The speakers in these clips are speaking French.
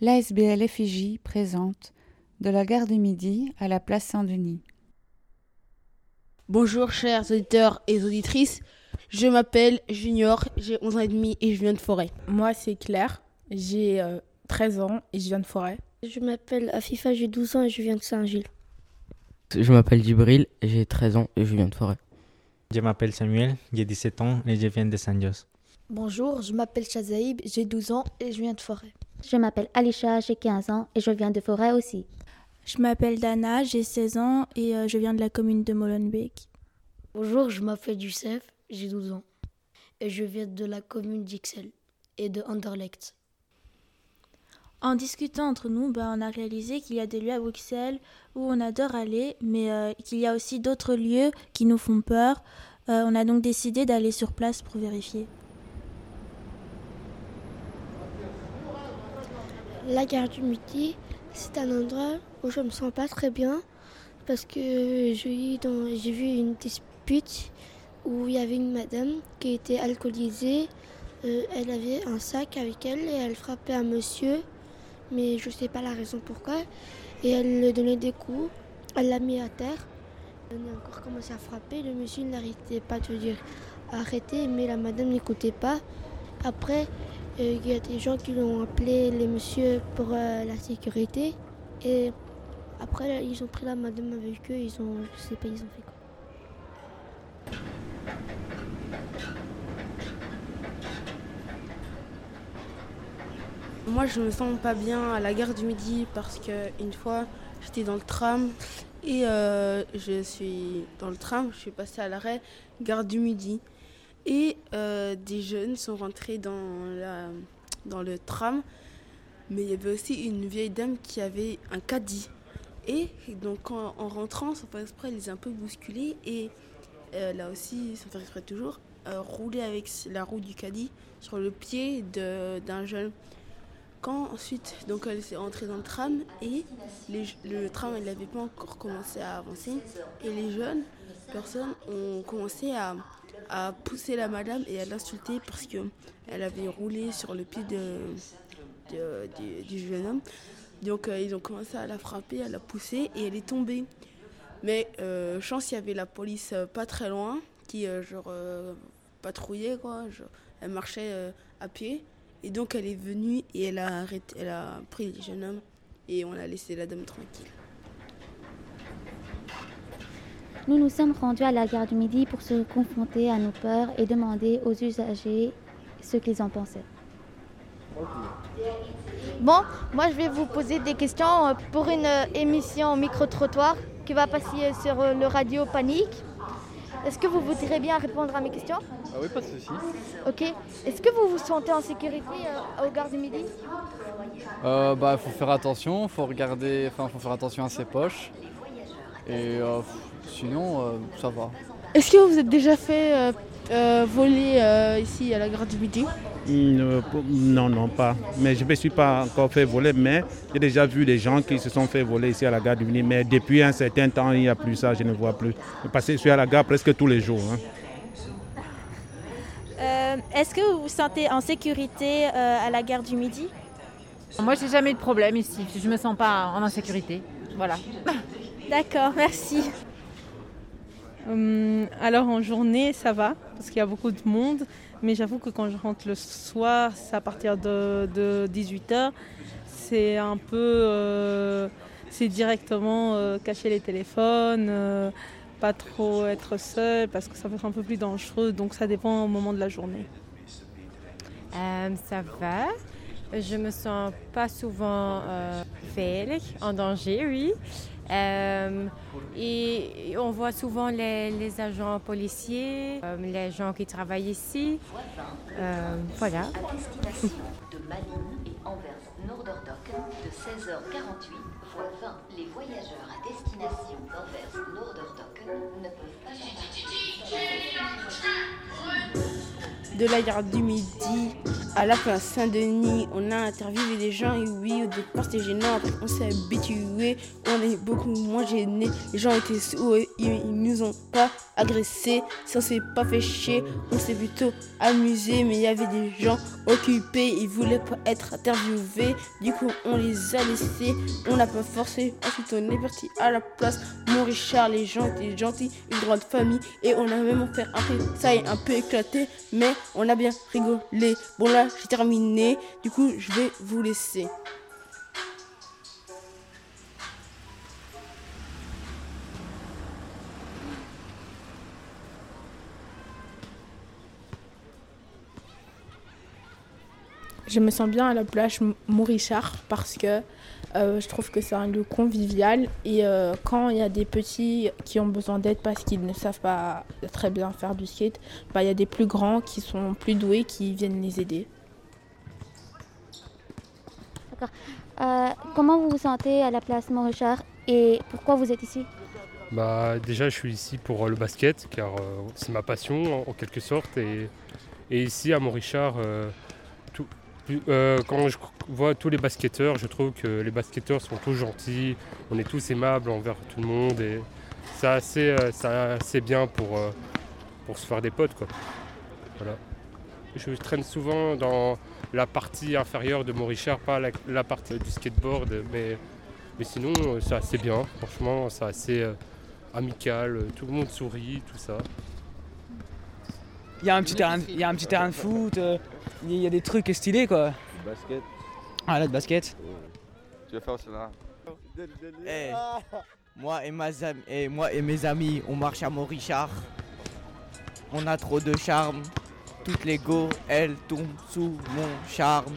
l'ASBL FIJ présente de la gare du Midi à la place Saint-Denis. Bonjour chers auditeurs et auditrices, je m'appelle Junior, j'ai 11 ans et demi et je viens de Forêt. Moi c'est Claire, j'ai 13 ans et je viens de Forêt. Je m'appelle Afifa, j'ai 12 ans et je viens de Saint-Gilles. Je m'appelle Djibril, j'ai 13 ans et je viens de Forêt. Je m'appelle Samuel, j'ai 17 ans et je viens de Saint-Jos. Bonjour, je m'appelle Chazaïb, j'ai 12 ans et je viens de Forêt. Je m'appelle Alisha, j'ai 15 ans et je viens de Forêt aussi. Je m'appelle Dana, j'ai 16 ans et euh, je viens de la commune de Molenbeek. Bonjour, je m'appelle Youssef, j'ai 12 ans et je viens de la commune d'Ixelles et de Anderlecht. En discutant entre nous, ben, on a réalisé qu'il y a des lieux à Bruxelles où on adore aller, mais euh, qu'il y a aussi d'autres lieux qui nous font peur. Euh, on a donc décidé d'aller sur place pour vérifier. La gare du Midi, c'est un endroit où je me sens pas très bien parce que j'ai vu une dispute où il y avait une madame qui était alcoolisée. Euh, elle avait un sac avec elle et elle frappait un monsieur mais je ne sais pas la raison pourquoi. Et elle lui donnait des coups, elle l'a mis à terre. Elle a encore commencé à frapper. Le monsieur n'arrêtait pas de dire arrêtez, mais la madame n'écoutait pas. Après, euh, il y a des gens qui l'ont appelé les messieurs pour euh, la sécurité. Et après, ils ont pris la madame avec eux. Ils ont, je sais pas, ils ont fait quoi. Moi, je me sens pas bien à la gare du Midi parce que une fois, j'étais dans le tram et euh, je suis dans le tram, je suis passée à l'arrêt gare du Midi et euh, des jeunes sont rentrés dans la dans le tram, mais il y avait aussi une vieille dame qui avait un caddie. Et donc en, en rentrant, sans faire exprès, elle les a un peu bousculés. Et euh, là aussi, sans faire exprès toujours, rouler avec la roue du caddie sur le pied d'un jeune. Quand ensuite, donc elle s'est entrée dans le tram et le tram n'avait pas encore commencé à avancer. Et les jeunes personnes ont commencé à, à pousser la madame et à l'insulter parce que elle avait roulé sur le pied de, du jeune homme. Donc euh, ils ont commencé à la frapper, à la pousser et elle est tombée. Mais euh, chance, il y avait la police euh, pas très loin qui genre patrouillait quoi. Elle marchait à pied et donc elle est venue et elle a, elle a pris le jeune homme et on a laissé la dame tranquille. Nous nous sommes rendus à la gare du Midi pour se confronter à nos peurs et demander aux usagers ce qu'ils en pensaient. Bon, moi je vais vous poser des questions pour une émission micro-trottoir qui va passer sur le radio Panique. Est-ce que vous voudrez bien répondre à mes questions? Ah Oui, pas de souci. Ok. Est-ce que vous vous sentez en sécurité euh, au gare du Midi? Euh, Bah, faut faire attention, faut regarder, enfin, faut faire attention à ses poches. Et euh, sinon, euh, ça va. Est-ce que vous êtes déjà fait euh, voler ici à la gare du Midi? Non, non, pas. Mais je ne me suis pas encore fait voler, mais j'ai déjà vu des gens qui se sont fait voler ici à la gare du Midi. Mais depuis un certain temps, il n'y a plus ça, je ne vois plus. Parce que je suis à la gare presque tous les jours. Hein. Euh, Est-ce que vous vous sentez en sécurité euh, à la gare du Midi? Moi, j'ai jamais eu de problème ici. Je me sens pas en insécurité. Voilà. D'accord, merci. Hum, alors en journée, ça va, parce qu'il y a beaucoup de monde. Mais j'avoue que quand je rentre le soir, c'est à partir de, de 18h, c'est un peu... Euh, c'est directement euh, cacher les téléphones, euh, pas trop être seul, parce que ça peut être un peu plus dangereux. Donc ça dépend au moment de la journée. Euh, ça va. Je me sens pas souvent en danger, oui. Euh, et on voit souvent les, les agents policiers, euh, les gens qui travaillent ici. Euh, voilà. De Malines et Anvers Noorderdock de 16h48 fois 20, les voyageurs à destination d'Anvers Noorderdock ne peuvent pas De la gare du Midi à la place Saint-Denis. On a interviewé des gens et oui, au départ c'était gênant. Après, on s'est habitué. On est beaucoup moins gênés. Les gens étaient sous et ils, ils nous ont pas agressés. On s'est pas fait chier, on s'est plutôt amusé. Mais il y avait des gens occupés. Ils voulaient pas être interviewés. Du coup, on les a laissés. On n'a pas forcé. Ensuite, on est parti à la place. Mon Richard, les gens étaient gentils. Une grande famille. Et on a même fait un peu, ça est un peu éclaté. Mais on a bien rigolé. Bon, là, j'ai terminé. Du coup, je vais vous laisser. Je me sens bien à la plage Morichard parce que euh, je trouve que c'est un lieu convivial et euh, quand il y a des petits qui ont besoin d'aide parce qu'ils ne savent pas très bien faire du skate, bah, il y a des plus grands qui sont plus doués qui viennent les aider. Euh, comment vous vous sentez à la place Morichard et pourquoi vous êtes ici? Bah, Déjà, je suis ici pour le basket car c'est ma passion en, quelque sorte. Et, et ici à euh, quand je vois tous les basketteurs, je trouve que les basketteurs sont tous gentils, on est tous aimables envers tout le monde et c'est assez, euh, assez, bien pour, euh, pour se faire des potes. Quoi. Voilà. Je traîne souvent dans la partie inférieure de Morichard, pas la, la, partie du skateboard, mais, mais sinon c'est assez bien, franchement, c'est assez amical, tout le monde sourit, tout ça. Il y a un petit terrain, il y a un petit terrain de foot, il y a des trucs stylés quoi. Le basket. Ah là, de basket. Tu vas faire cela. Hey, moi, et ma, et moi et mes amis, on marche à Morichard. On a trop de charme. Toutes les go, elles tombent sous mon charme.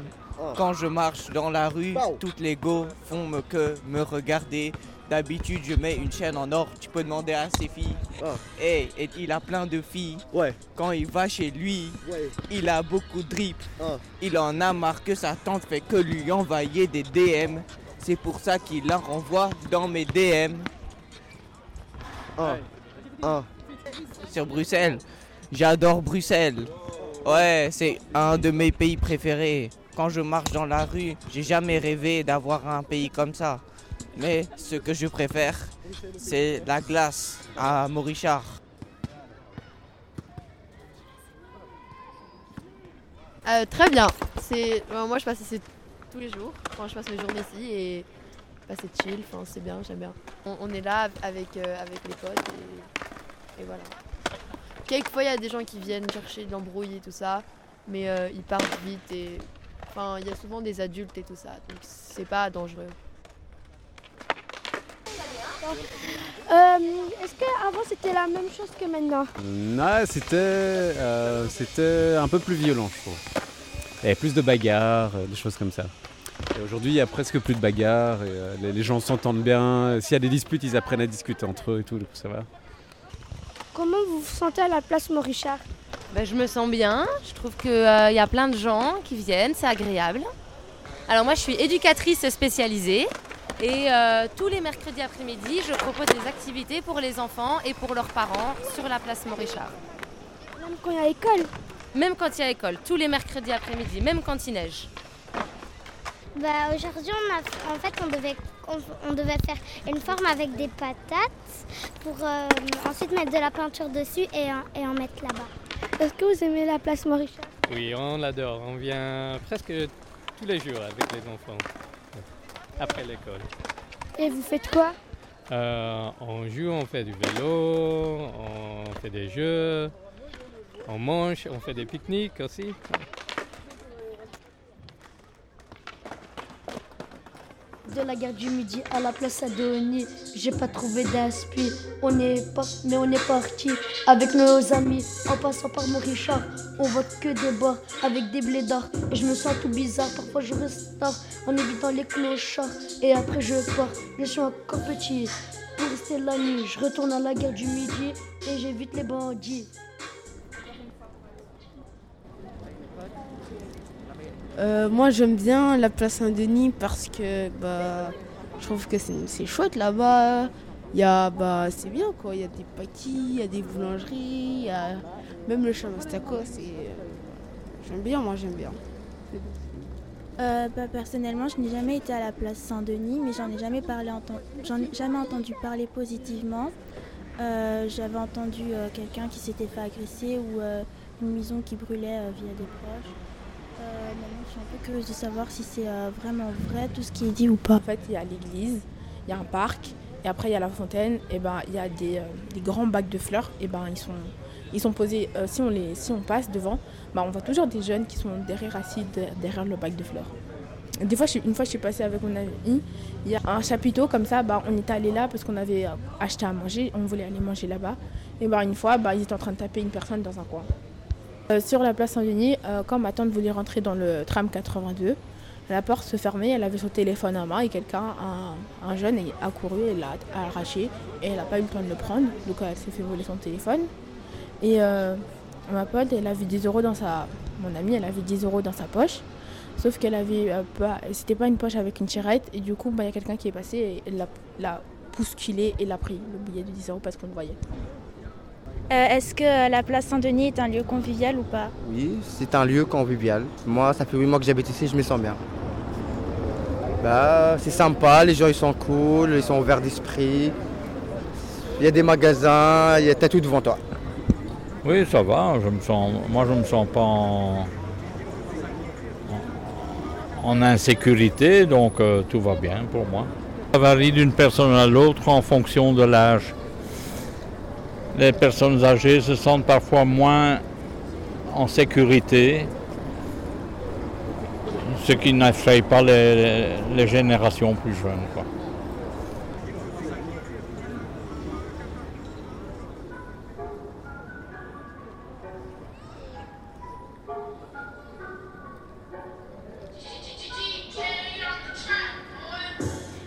Quand je marche dans la rue, toutes les go font me que me regarder. D'habitude, je mets une chaîne en or. Tu peux demander à ses filles. Hey, et il a plein de filles. Ouais. Quand il va chez lui, il a beaucoup de drip. Il en a marre que sa tante fait que lui envoyer des DM. C'est pour ça qu'il la renvoie dans mes DM. Sur Bruxelles. J'adore Bruxelles. Ouais, c'est un de mes pays préférés. Quand je marche dans la rue, j'ai jamais rêvé d'avoir un pays comme ça. Mais ce que je préfère, c'est la glace à Morichard. Euh, très bien. C'est moi je passe ici tous les jours. Quand je passe mes journées ici et bah, c'est chill. Enfin c'est bien, j'aime bien. On, est là avec euh, avec les potes et voilà. Quelquefois il y a des gens qui viennent chercher de l'embrouille et tout ça, mais euh, ils partent vite et enfin il y a souvent des adultes et tout ça, donc c'est pas dangereux. Euh, Est-ce qu'avant c'était la même chose que maintenant? Non, c'était euh, c'était un peu plus violent, je trouve. Il y avait plus de bagarres, des choses comme ça. Et aujourd'hui, il y a presque plus de bagarres. Et, euh, les, les, gens s'entendent bien. S'il y a des disputes, ils apprennent à discuter entre eux et tout, ça va. Comment vous vous sentez à la place Morichard ben, Je me sens bien. Je trouve qu'il euh, y a plein de gens qui viennent, c'est agréable. Alors moi, je suis éducatrice spécialisée. Et euh, tous les mercredis après-midi, je propose des activités pour les enfants et pour leurs parents sur la place Morichard. Même quand il y a école Même quand il y a école, tous les mercredis après-midi, même quand il neige. Bah, Aujourd'hui, on en fait, on devait, on, on, devait faire une forme avec des patates pour euh, ensuite mettre de la peinture dessus et, et en mettre là-bas. Est-ce que vous aimez la place Morichard Oui, on l'adore. On vient presque tous les jours avec les enfants après l'école. Et vous faites quoi? Euh, On joue, on fait du vélo, on fait des jeux, on mange, on fait des pique-niques aussi. De la gare du Midi à la place Saint-Denis, j'ai pas trouvé d'inspi. On est pas, mais on est parti avec nos amis en passant par mon Richard. On voit que des bars avec des blédards et je me sens tout bizarre. Parfois je reste en évitant les clochards et après je pars. Je suis encore petit pour rester la nuit. Je retourne à la gare du Midi et j'évite les bandits. Euh, moi j'aime bien la place Saint-Denis parce que bah, je trouve que c'est chouette là-bas. Bah c'est bien quoi, il y a des paquis, il y a des boulangeries, y a même le Chamastacos et euh, j'aime bien, moi j'aime bien. Euh, bah, personnellement, je n'ai jamais été à la place Saint-Denis, mais j'en ai jamais parlé, jamais entendu parler positivement. Euh, J'avais entendu euh, quelqu'un qui s'était fait agresser ou une maison qui brûlait via des proches. Euh, je suis un peu curieuse de savoir si c'est euh, vraiment vrai tout ce qui est dit ou pas. En fait, il y a l'église, il y a un parc, et après il y a la fontaine, et ben il y a des, euh, grands bacs de fleurs, et ben ils sont, posés, si, on les, si on passe devant, ben, on voit toujours des jeunes qui sont derrière assis de- derrière le bac de fleurs. Des fois, une fois, je suis passée avec mon ami, il y a un chapiteau comme ça, ben, on était allé là parce qu'on avait acheté à manger, on voulait aller manger là-bas. Et ben, une fois, ils étaient en train de taper une personne dans un coin. Euh, sur la place Saint-Denis, euh, quand ma tante voulait rentrer dans le tram 82, la porte se fermait, elle avait son téléphone en main et quelqu'un, un, un jeune, a couru et l'a arraché et elle n'a pas eu le temps de le prendre, donc elle s'est fait voler son téléphone. Et euh, ma pote, elle avait 10 euros dans sa... Mon amie, elle avait 10 euros dans sa poche, sauf qu'elle avait pas... C'était pas une poche avec une tirette et du coup, bah, il y a quelqu'un qui est passé et l'a bousculé et l'a pris, le billet de 10 euros parce qu'on le voyait. Euh, Est-ce que euh, la place Saint-Denis est un lieu convivial ou pas? Oui, c'est un lieu convivial. Moi, ça fait 8 mois que j'habite ici, je me sens bien. Bah, c'est sympa, les gens ils sont cool, ils sont ouverts d'esprit. Il y a des magasins, il y a t'as tout devant toi. Oui, ça va. Je me sens, moi, je ne me sens pas en insécurité, donc euh, tout va bien pour moi. Ça varie d'une personne à l'autre en fonction de l'âge. Les personnes âgées se sentent parfois moins en sécurité, ce qui n'effraie pas les, générations plus jeunes.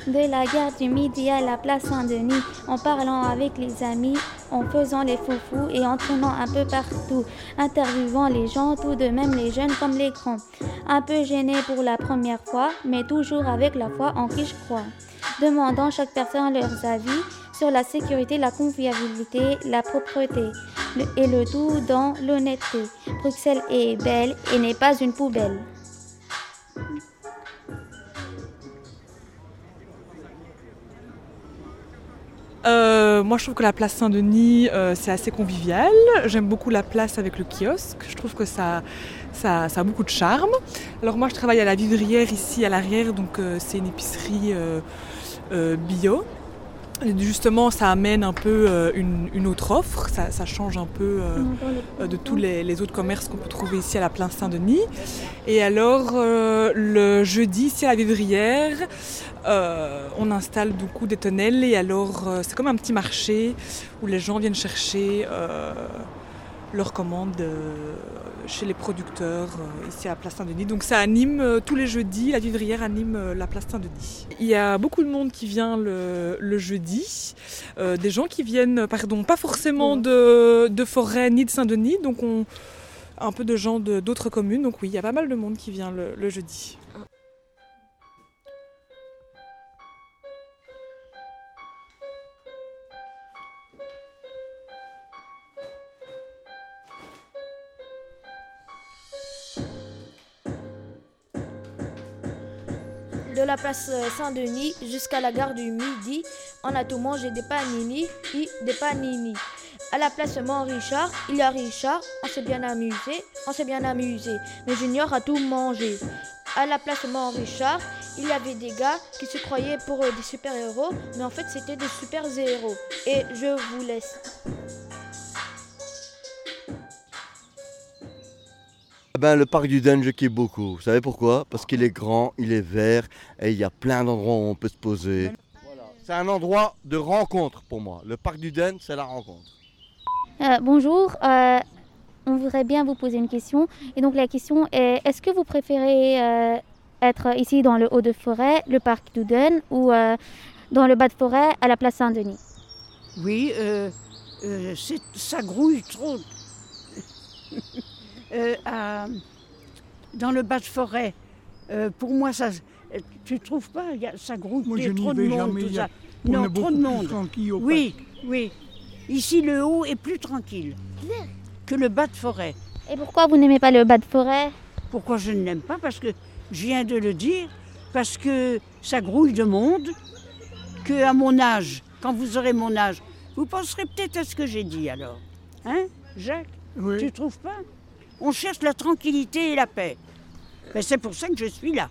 De la gare du Midi à la place Saint-Denis, en parlant avec les amis, en faisant les foufous et en traînant un peu partout, interviewant les gens, tout de même les jeunes comme les grands. Un peu gêné pour la première fois, mais toujours avec la foi en qui je crois. Demandant chaque personne leurs avis sur la sécurité, la convivialité, la propreté, et le tout dans l'honnêteté. Bruxelles est belle et n'est pas une poubelle. Euh, moi, je trouve que la place Saint-Denis, euh, c'est assez convivial. J'aime beaucoup la place avec le kiosque. Je trouve que ça, a beaucoup de charme. Alors moi, je travaille à la Vivrière ici à l'arrière, donc euh, c'est une épicerie bio. Justement, ça amène un peu euh, une, une autre offre. Ça, ça change un peu euh, euh, de tous les, les autres commerces qu'on peut trouver ici à la place Saint-Denis. Et alors, euh, le jeudi, ici à la Vivrière, on installe du coup des tonnelles et alors c'est comme un petit marché où les gens viennent chercher leurs commandes euh, chez les producteurs euh, ici à la Place Saint-Denis. Donc ça anime euh, tous les jeudis, la vivrière anime la Place Saint-Denis. Il y a beaucoup de monde qui vient le, jeudi, des gens qui viennent, pardon, pas forcément de, de Forêt ni de Saint-Denis, donc on, un peu de gens d'autres communes. Donc oui, il y a pas mal de monde qui vient le jeudi. De la place euh, Saint-Denis jusqu'à la gare du Midi, on a tout mangé des panini et des panini. À la place Mont-Richard, il y a Richard, on s'est bien amusé, on s'est bien amusé, mais Junior a tout mangé. À la place Mont-Richard, il y avait des gars qui se croyaient pour euh, des super-héros, mais en fait c'était des super-héros. Et je vous laisse. Ben, le parc du Den, je kiffe beaucoup. Vous savez pourquoi? Parce qu'il est grand, il est vert et il y a plein d'endroits où on peut se poser. C'est un endroit de rencontre pour moi. Le parc du Den, c'est la rencontre. Euh, bonjour, euh, on voudrait bien vous poser une question. Et donc la question est, est-ce que vous préférez euh, être ici dans le Haut-de-Forêt, le parc Douden, ou euh, dans le Bas-de-Forêt, à la place Saint-Denis? Oui, euh, euh, c'est- ça grouille trop. Euh, à- dans le bas de forêt, euh, pour moi, ça, tu trouves pas y a- Ça grouille, Moi, il y a je n'y trop de monde. jamais, tout a- non, trop de monde. oui, oui. Ici, le haut est plus tranquille que le bas de forêt. Et pourquoi vous n'aimez pas le Bas-de-Forêt Pourquoi je ne l'aime pas? Parce que je viens de le dire, parce que ça grouille de monde, que à mon âge, quand vous aurez mon âge, vous penserez peut-être à ce que j'ai dit alors. Hein, Jacques? Oui. Tu trouves pas? On cherche la tranquillité et la paix. Ben, c'est pour ça que je suis là.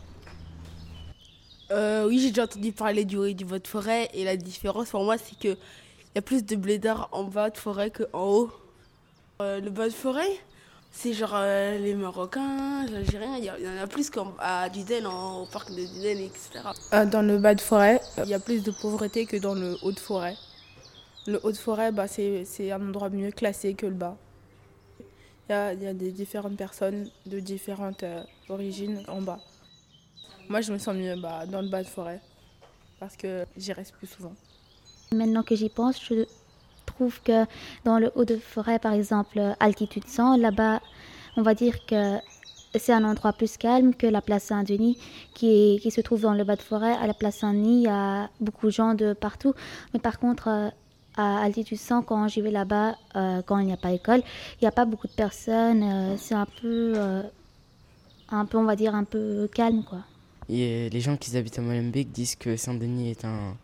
Euh, oui, j'ai déjà entendu parler du haut et du bas de forêt. Et la différence pour moi, c'est qu'il y a plus de blédards en bas de forêt qu'en haut. Euh, le bas de forêt, c'est genre euh, les Marocains, les Algériens. Il y, il en a plus qu'à Duden, en- au parc de Duden, etc. Euh, dans le bas de forêt, il y a plus de pauvreté que dans le haut de forêt. Le haut de forêt, bah, c'est c'est un endroit mieux classé que le bas. Il y a, des différentes personnes de différentes euh, origines en bas. Moi, je me sens mieux bah, dans le bas de forêt parce que j'y reste plus souvent. Maintenant que j'y pense, je trouve que dans le haut de forêt, par exemple, altitude 100, là-bas, on va dire que c'est un endroit plus calme que la place Saint-Denis qui se trouve dans le bas de forêt. À la place Saint-Denis, il y a beaucoup de gens de partout. Mais par contre, euh, à altitude 100, quand j'y vais là-bas, euh, quand il n'y a pas école, il n'y a pas beaucoup de personnes. euh, c'est un peu, euh, un peu, on va dire, un peu calme, quoi. Et les gens qui habitent à Molenbeek disent que Saint-Denis est un,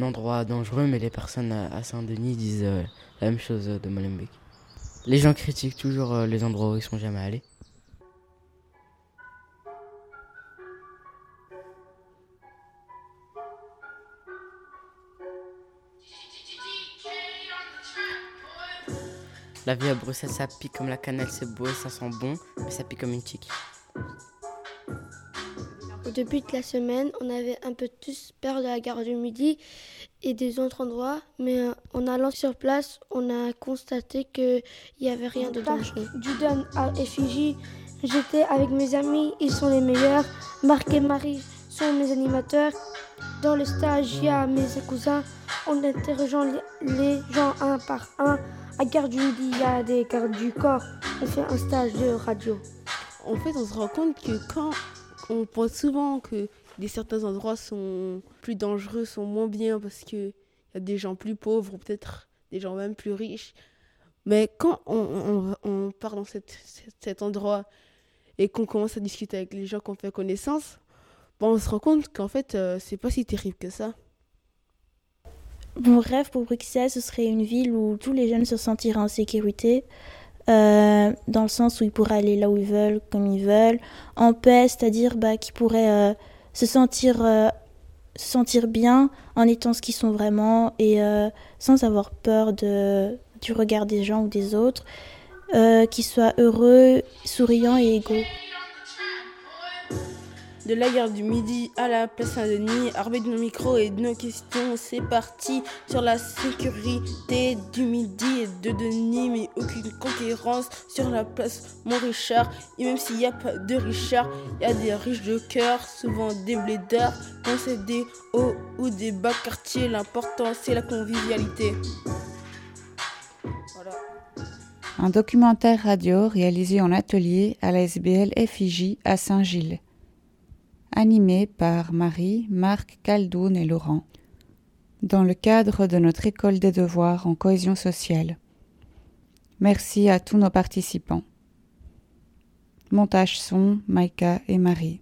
endroit dangereux, mais les personnes à, Saint-Denis disent la même chose de Molenbeek. Les gens critiquent toujours les endroits où ils sont jamais allés. La vie à Bruxelles, ça pique comme la cannelle, c'est beau et ça sent bon, mais ça pique comme une tique. Au début de la semaine, on avait un peu tous peur de la gare du Midi et des autres endroits, mais euh, en allant sur place, on a constaté qu'il n'y avait rien de dangereux. Du Don à Effigie, j'étais avec mes amis, ils sont les meilleurs. Marc et Marie sont mes animateurs. Dans le stage, il y a mes cousins. En interrogeant les gens un par un. À Gare du a des gardes du corps. On fait un stage de radio. En fait, on se rend compte que quand on pense souvent que des certains endroits sont plus dangereux, sont moins bien parce qu'il y a des gens plus pauvres ou peut-être des gens même plus riches. Mais quand on, on, part dans cet endroit et qu'on commence à discuter avec les gens qu'on fait connaissance, ben, on se rend compte qu'en fait, euh, c'est pas si terrible que ça. Mon rêve pour Bruxelles, ce serait une ville où tous les jeunes se sentiraient en sécurité, euh, dans le sens où ils pourraient aller là où ils veulent, comme ils veulent, en paix, c'est-à-dire bah, qu'ils pourraient euh, se, sentir, euh, se sentir bien en étant ce qu'ils sont vraiment et sans avoir peur du regard des gens ou des autres, qu'ils soient heureux, souriants et égaux. De la gare du Midi à la place Saint-Denis, armé de nos micros et de nos questions, c'est parti sur la sécurité du Midi et de Denis, mais aucune concurrence sur la place Mont-Richard. Et même s'il n'y a pas de Richard, il y a des riches de cœur, souvent des blédards, quand c'est des ou des bas quartiers, l'important c'est la convivialité. Voilà. Un documentaire radio réalisé en atelier à la SBL FIJ à Saint-Gilles. Animé par Marie, Marc, Caldoun et Laurent. Dans le cadre de notre école des devoirs en cohésion sociale. Merci à tous nos participants. Montage son, Maïka et Marie.